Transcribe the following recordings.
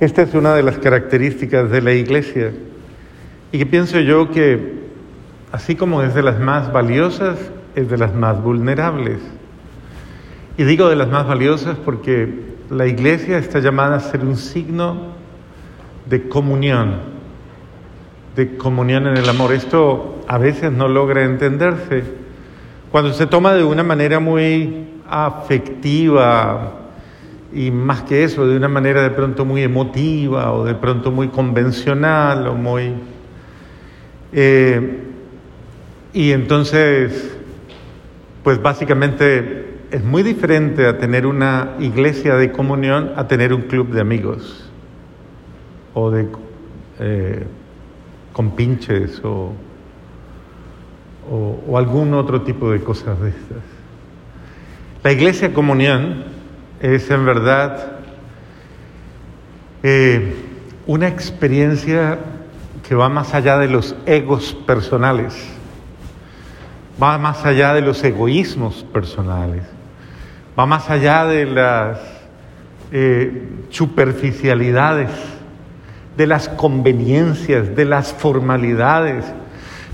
Esta es una de las características de la iglesia y que pienso yo que así como es de las más valiosas, es de las más vulnerables. Y digo de las más valiosas porque la iglesia está llamada a ser un signo de comunión, de comunión en el amor. Esto a veces no logra entenderse cuando se toma de una manera muy afectiva y más que eso, de una manera de pronto muy emotiva o de pronto muy convencional o muy... Eh, y entonces, pues básicamente es muy diferente a tener una iglesia de comunión a tener un club de amigos o de eh, compinches o o, algún otro tipo de cosas de estas. La iglesia comunión es en verdad eh, una experiencia que va más allá de los egos personales, va más allá de los egoísmos personales, va más allá de las eh, superficialidades, de las conveniencias, de las formalidades,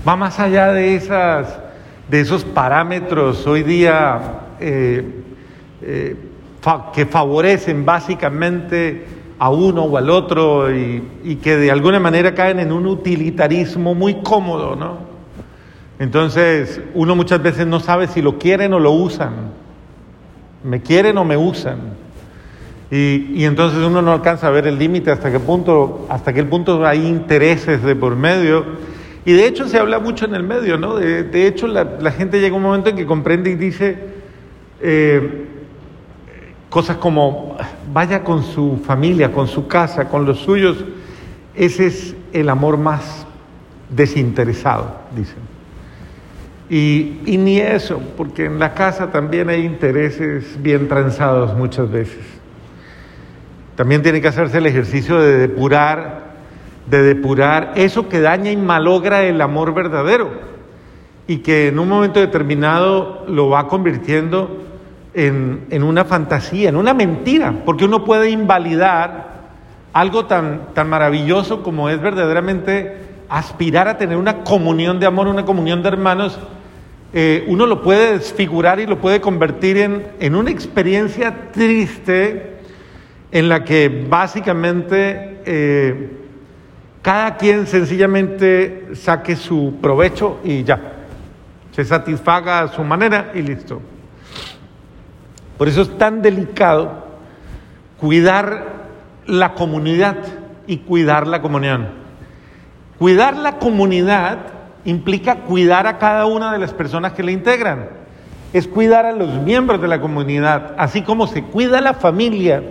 va más allá de, esas, de esos parámetros hoy día eh, que favorecen básicamente a uno o al otro y, que de alguna manera caen en un utilitarismo muy cómodo, ¿no? Entonces uno muchas veces no sabe si lo quieren o lo usan, me quieren o me usan. Y, entonces uno no alcanza a ver el límite hasta qué punto, hasta qué punto hay intereses de por medio y de hecho se habla mucho en el medio, ¿no? De, hecho la, gente llega un momento en que comprende y dice eh, cosas como, vaya con su familia, con su casa, con los suyos. Ese es el amor más desinteresado, dicen. Y, ni eso, porque en la casa también hay intereses bien transados muchas veces. También tiene que hacerse el ejercicio de depurar de depurar eso que daña y malogra el amor verdadero y que en un momento determinado lo va convirtiendo en, una fantasía, en una mentira, porque uno puede invalidar algo tan, tan maravilloso como es verdaderamente aspirar a tener una comunión de amor, una comunión de hermanos, eh, uno lo puede desfigurar y lo puede convertir en, en una experiencia triste en la que básicamente... Eh, cada quien sencillamente saque su provecho y ya, se satisfaga a su manera y listo. Por eso es tan delicado cuidar la comunidad y cuidar la comunión. Cuidar la comunidad implica cuidar a cada una de las personas que la integran. Es cuidar a los miembros de la comunidad, así como se cuida la familia.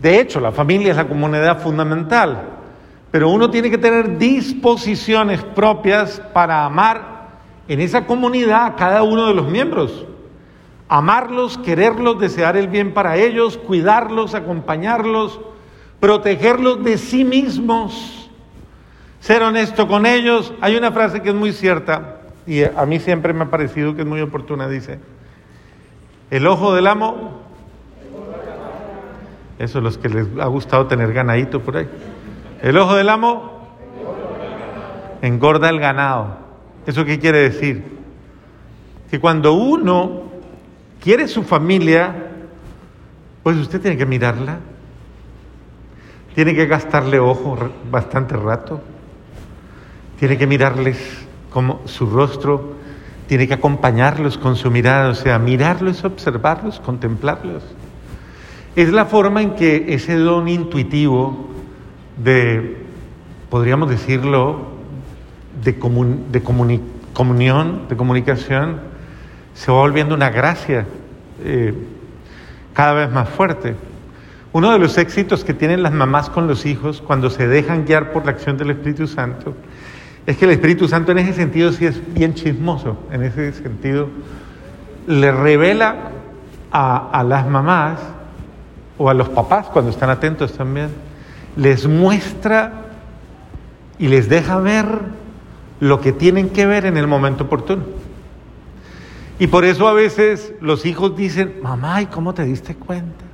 De hecho, la familia es la comunidad fundamental. Pero uno tiene que tener disposiciones propias para amar en esa comunidad a cada uno de los miembros. Amarlos, quererlos, desear el bien para ellos, cuidarlos, acompañarlos, protegerlos de sí mismos, ser honesto con ellos. Hay una frase que es muy cierta y a mí siempre me ha parecido que es muy oportuna. Dice, el ojo del amo, eso es los que les ha gustado tener ganadito por ahí. El ojo del amo engorda el ganado. ¿Eso qué quiere decir? Que cuando uno quiere su familia, pues usted tiene que mirarla. Tiene que gastarle ojo bastante rato. Tiene que mirarles como su rostro. Tiene que acompañarlos con su mirada. O sea, mirarlos, observarlos, contemplarlos. Es la forma en que ese don intuitivo de, podríamos decirlo, de, de comunión, de comunicación, se va volviendo una gracia eh, cada vez más fuerte. Uno de los éxitos que tienen las mamás con los hijos cuando se dejan guiar por la acción del Espíritu Santo es que el Espíritu Santo en ese sentido sí es bien chismoso, en ese sentido le revela a, a las mamás o a los papás cuando están atentos también les muestra y les deja ver lo que tienen que ver en el momento oportuno. Y por eso a veces los hijos dicen, mamá, ¿y cómo te diste cuenta?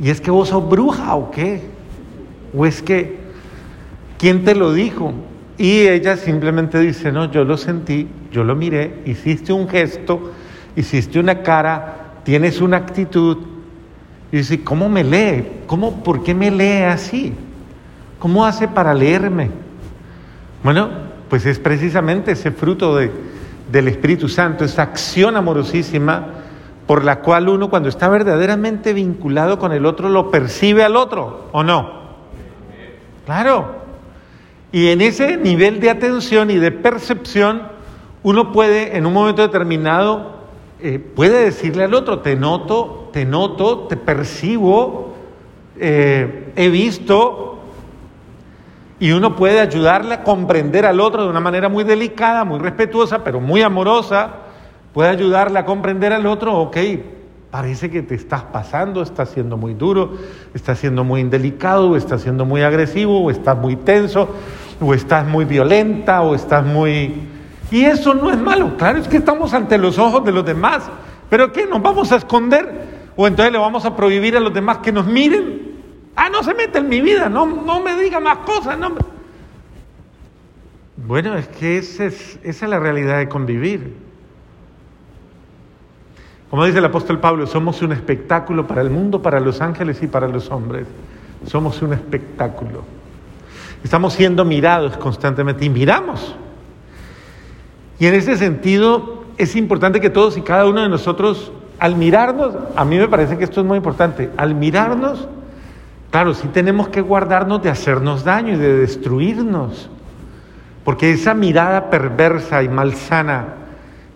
¿y es que vos sos bruja o qué? ¿O es que, quién te lo dijo? Y ella simplemente dice, no, yo lo sentí, yo lo miré, hiciste un gesto, hiciste una cara, tienes una actitud. Y dice, ¿cómo me lee? ¿Cómo, ¿Por qué me lee así? ¿Cómo hace para leerme? Bueno, pues es precisamente ese fruto de, del Espíritu Santo, esa acción amorosísima por la cual uno cuando está verdaderamente vinculado con el otro lo percibe al otro, ¿o no? Claro. Y en ese nivel de atención y de percepción, uno puede en un momento determinado, eh, puede decirle al otro, te noto, te noto, te percibo, eh, he visto, y uno puede ayudarle a comprender al otro de una manera muy delicada, muy respetuosa, pero muy amorosa. Puede ayudarle a comprender al otro, ok, parece que te estás pasando, estás siendo muy duro, estás siendo muy indelicado, o estás siendo muy agresivo, o estás muy tenso, o estás muy violenta, o estás muy... Y eso no es malo, claro, es que estamos ante los ojos de los demás. Pero ¿qué? ¿Nos vamos a esconder? ¿O entonces le vamos a prohibir a los demás que nos miren? Ah, no se mete en mi vida, no, no me diga más cosas. No Bueno, es que esa es, esa es la realidad de convivir. Como dice el apóstol Pablo, somos un espectáculo para el mundo, para los ángeles y para los hombres. Somos un espectáculo. Estamos siendo mirados constantemente y miramos. Y en ese sentido es importante que todos y cada uno de nosotros, al mirarnos, a mí me parece que esto es muy importante, al mirarnos, Claro, sí tenemos que guardarnos de hacernos daño y de destruirnos, porque esa mirada perversa y malsana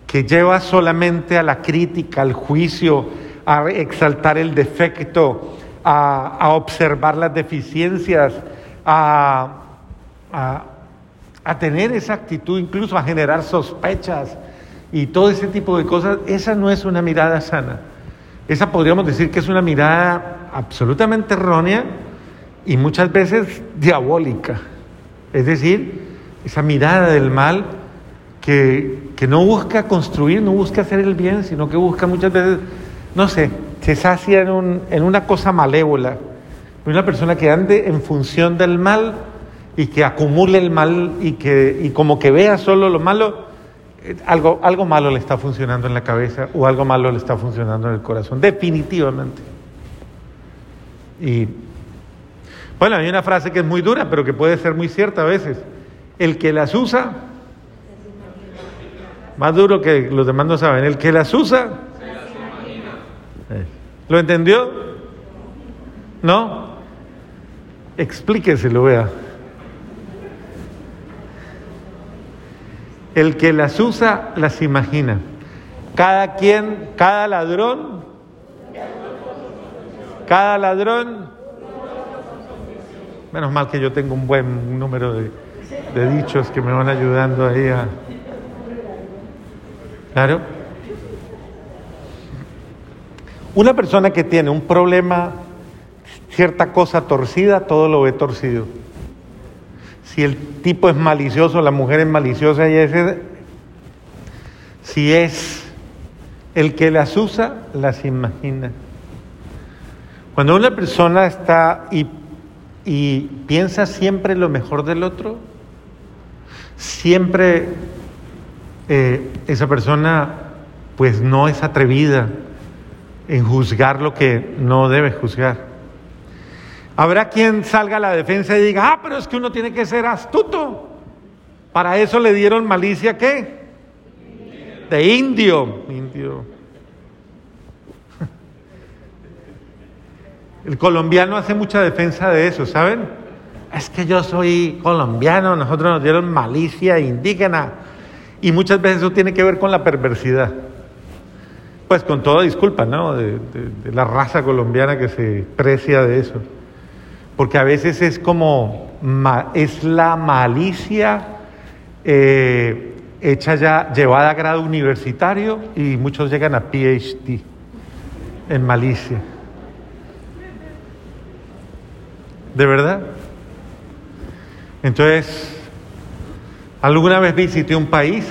que lleva solamente a la crítica, al juicio, a exaltar el defecto, a, observar las deficiencias, a, a tener esa actitud, incluso a generar sospechas y todo ese tipo de cosas, esa no es una mirada sana. Esa podríamos decir que es una mirada absolutamente errónea y muchas veces diabólica. Es decir, esa mirada del mal que, no busca construir, no busca hacer el bien, sino que busca muchas veces, no sé, se sacia en, en una cosa malévola. Una persona que ande en función del mal y que acumule el mal y, que, y como que vea solo lo malo, eh, algo, algo malo le está funcionando en la cabeza o algo malo le está funcionando en el corazón, definitivamente. Y bueno, hay una frase que es muy dura, pero que puede ser muy cierta a veces. El que las usa, más duro que los demás no saben, el que las usa, ¿lo entendió? ¿No? Explíqueselo, vea. El que las usa, las imagina. Cada quien, cada ladrón cada ladrón, menos mal que yo tengo un buen número de, dichos que me van ayudando ahí a... Claro. Una persona que tiene un problema, cierta cosa torcida, todo lo ve torcido. Si el tipo es malicioso, la mujer es maliciosa y ese, si es el que las usa, las imagina. Cuando una persona está y, piensa siempre lo mejor del otro, siempre eh, esa persona pues no es atrevida en juzgar lo que no debe juzgar. Habrá quien salga a la defensa y diga, ah, pero es que uno tiene que ser astuto. Para eso le dieron malicia, ¿qué? De indio. Indio. El colombiano hace mucha defensa de eso, ¿saben? Es que yo soy colombiano, nosotros nos dieron malicia indígena y muchas veces eso tiene que ver con la perversidad. Pues con toda disculpa, ¿no? De, la raza colombiana que se precia de eso. Porque a veces es como, es la malicia eh, hecha ya, llevada a grado universitario y muchos llegan a PhD en malicia. ¿De verdad? Entonces, alguna vez visité un país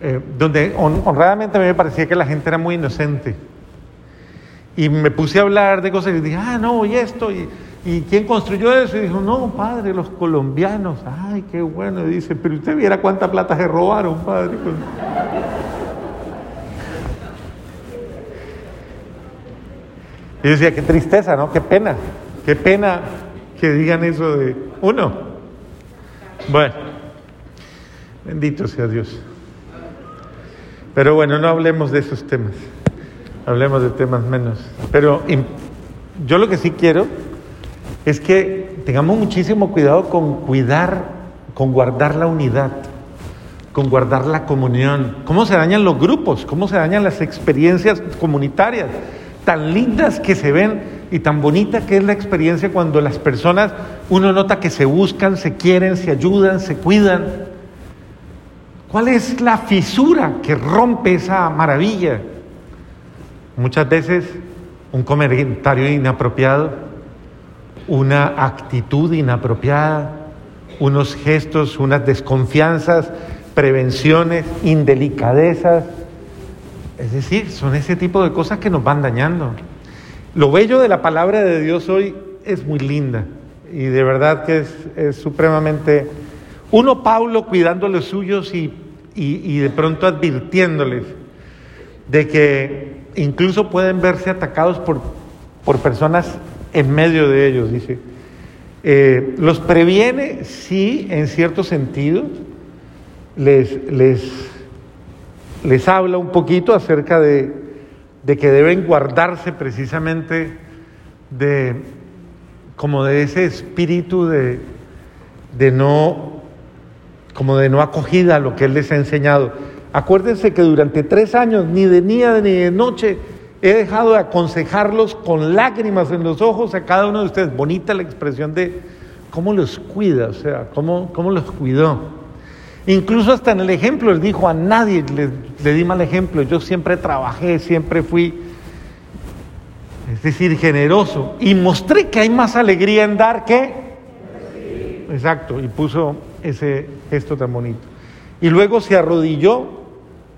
eh, donde honradamente a mí me parecía que la gente era muy inocente. Y me puse a hablar de cosas y dije, ah, no, y esto, y, y quién construyó eso. Y dijo, no, padre, los colombianos. Ay, qué bueno. Y dice, pero usted viera cuánta plata se robaron, padre. Y decía, qué tristeza, ¿no? Qué pena, qué pena que digan eso de uno. Bueno, bendito sea Dios. Pero bueno, no hablemos de esos temas, hablemos de temas menos. Pero yo lo que sí quiero es que tengamos muchísimo cuidado con cuidar, con guardar la unidad, con guardar la comunión. ¿Cómo se dañan los grupos? ¿Cómo se dañan las experiencias comunitarias? tan lindas que se ven y tan bonita que es la experiencia cuando las personas, uno nota que se buscan, se quieren, se ayudan, se cuidan. ¿Cuál es la fisura que rompe esa maravilla? Muchas veces un comentario inapropiado, una actitud inapropiada, unos gestos, unas desconfianzas, prevenciones, indelicadezas, es decir, son ese tipo de cosas que nos van dañando. Lo bello de la palabra de Dios hoy es muy linda y de verdad que es, supremamente... Uno, Pablo, cuidando los suyos y, y de pronto advirtiéndoles de que incluso pueden verse atacados por, por personas en medio de ellos, dice. Eh, los previene, sí, en cierto sentido, les, les les habla un poquito acerca de, que deben guardarse precisamente de como de ese espíritu de, de no como de no acogida a lo que él les ha enseñado. Acuérdense que durante tres años, ni de día ni de noche, he dejado de aconsejarlos con lágrimas en los ojos a cada uno de ustedes. Bonita la expresión de cómo los cuida, o sea, cómo, cómo los cuidó. Incluso hasta en el ejemplo, él dijo, a nadie le, di mal ejemplo, yo siempre trabajé, siempre fui, es decir, generoso. Y mostré que hay más alegría en dar que... Exacto, y puso ese gesto tan bonito. Y luego se arrodilló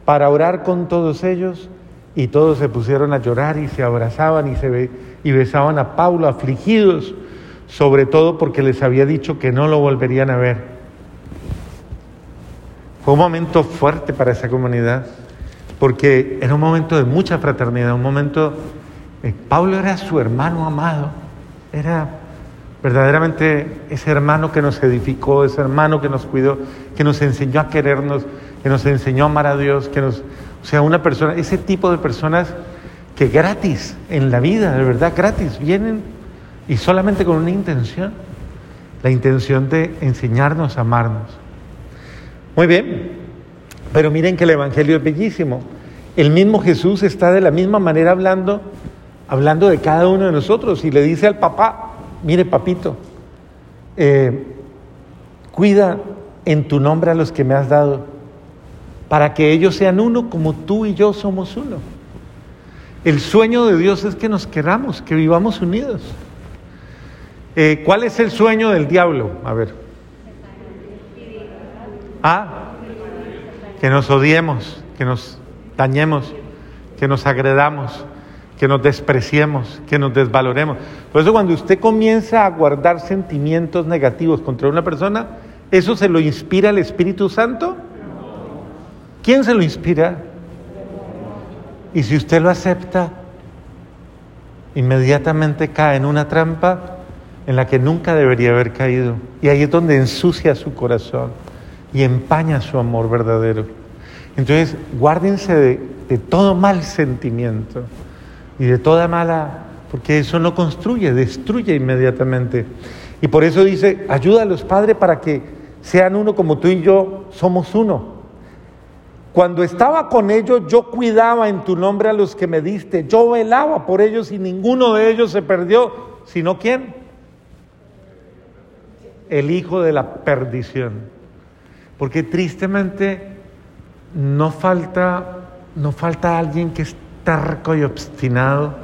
para orar con todos ellos y todos se pusieron a llorar y se abrazaban y, se y besaban a Pablo afligidos, sobre todo porque les había dicho que no lo volverían a ver. Fue un momento fuerte para esa comunidad, porque era un momento de mucha fraternidad, un momento... Eh, Pablo era su hermano amado, era verdaderamente ese hermano que nos edificó, ese hermano que nos cuidó, que nos enseñó a querernos, que nos enseñó a amar a Dios, que. O sea, una persona, ese tipo de personas que gratis en la vida, de verdad gratis, vienen y solamente con una intención, la intención de enseñarnos a amarnos. Muy bien, pero miren que el Evangelio es bellísimo. El mismo Jesús está de la misma manera hablando, hablando de cada uno de nosotros y le dice al papá, mire papito, eh, cuida en tu nombre a los que me has dado, para que ellos sean uno como tú y yo somos uno. El sueño de Dios es que nos queramos, que vivamos unidos. Eh, ¿Cuál es el sueño del diablo? A ver. Ah, que nos odiemos, que nos dañemos, que nos agredamos, que nos despreciemos, que nos desvaloremos. Por eso cuando usted comienza a guardar sentimientos negativos contra una persona, ¿eso se lo inspira el Espíritu Santo? ¿Quién se lo inspira? Y si usted lo acepta, inmediatamente cae en una trampa en la que nunca debería haber caído. Y ahí es donde ensucia su corazón y empaña su amor verdadero. Entonces, guárdense de, todo mal sentimiento y de toda mala, porque eso no construye, destruye inmediatamente. Y por eso dice, ayuda a los padres para que sean uno como tú y yo somos uno. Cuando estaba con ellos, yo cuidaba en tu nombre a los que me diste, yo velaba por ellos y ninguno de ellos se perdió, sino quién? El hijo de la perdición. Porque tristemente no falta, no falta alguien que es tarco y obstinado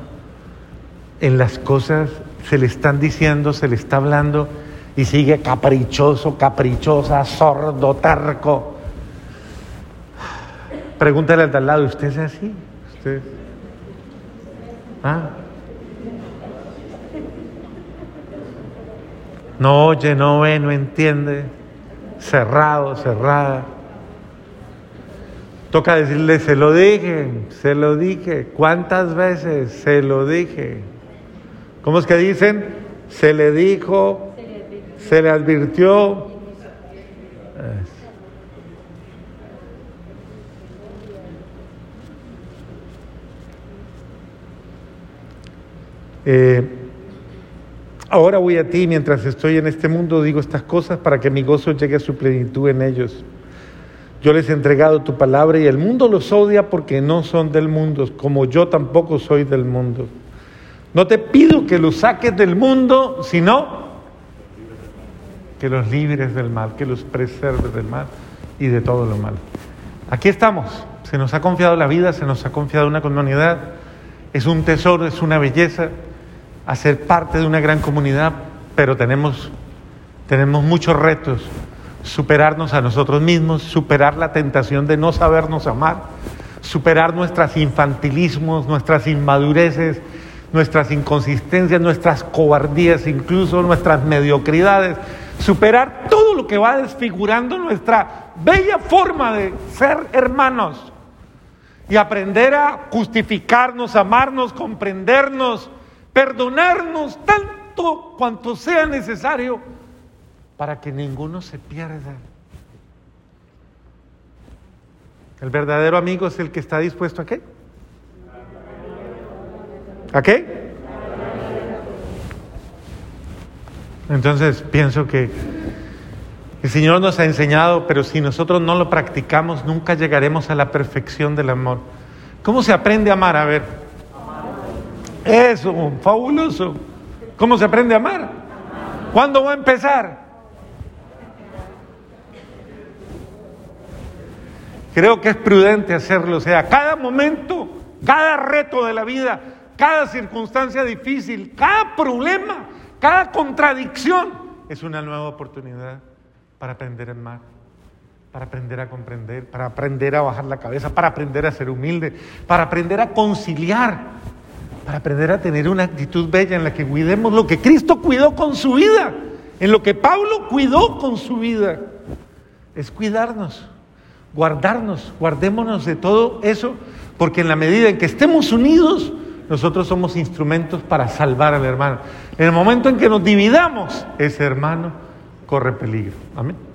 en las cosas, se le están diciendo, se le está hablando y sigue caprichoso, caprichosa, sordo, tarco. Pregúntale al de al lado, ¿usted es así? ¿Usted? ¿Ah? No oye, no ve, no entiende. Cerrado, cerrada. Toca decirle, se lo dije, se lo dije. ¿Cuántas veces se lo dije? ¿Cómo es que dicen? Se le dijo, se le advirtió. Eh, ahora voy a ti mientras estoy en este mundo, digo estas cosas para que mi gozo llegue a su plenitud en ellos. Yo les he entregado tu palabra y el mundo los odia porque no son del mundo, como yo tampoco soy del mundo. No te pido que los saques del mundo, sino que los libres del mal, que los preserves del mal y de todo lo malo. Aquí estamos, se nos ha confiado la vida, se nos ha confiado una comunidad, es un tesoro, es una belleza hacer parte de una gran comunidad, pero tenemos, tenemos muchos retos. Superarnos a nosotros mismos, superar la tentación de no sabernos amar, superar nuestros infantilismos, nuestras inmadureces, nuestras inconsistencias, nuestras cobardías, incluso nuestras mediocridades, superar todo lo que va desfigurando nuestra bella forma de ser hermanos y aprender a justificarnos, amarnos, comprendernos, perdonarnos tanto cuanto sea necesario para que ninguno se pierda. El verdadero amigo es el que está dispuesto a qué? ¿A qué? Entonces pienso que el Señor nos ha enseñado, pero si nosotros no lo practicamos, nunca llegaremos a la perfección del amor. ¿Cómo se aprende a amar? A ver. Eso, fabuloso. ¿Cómo se aprende a amar? ¿Cuándo va a empezar? Creo que es prudente hacerlo, o sea, cada momento, cada reto de la vida, cada circunstancia difícil, cada problema, cada contradicción es una nueva oportunidad para aprender a amar, para aprender a comprender, para aprender a bajar la cabeza, para aprender a ser humilde, para aprender a conciliar, para aprender a tener una actitud bella en la que cuidemos lo que Cristo cuidó con su vida, en lo que Pablo cuidó con su vida, es cuidarnos guardarnos, guardémonos de todo eso, porque en la medida en que estemos unidos, nosotros somos instrumentos para salvar al hermano. En el momento en que nos dividamos, ese hermano corre peligro. Amén.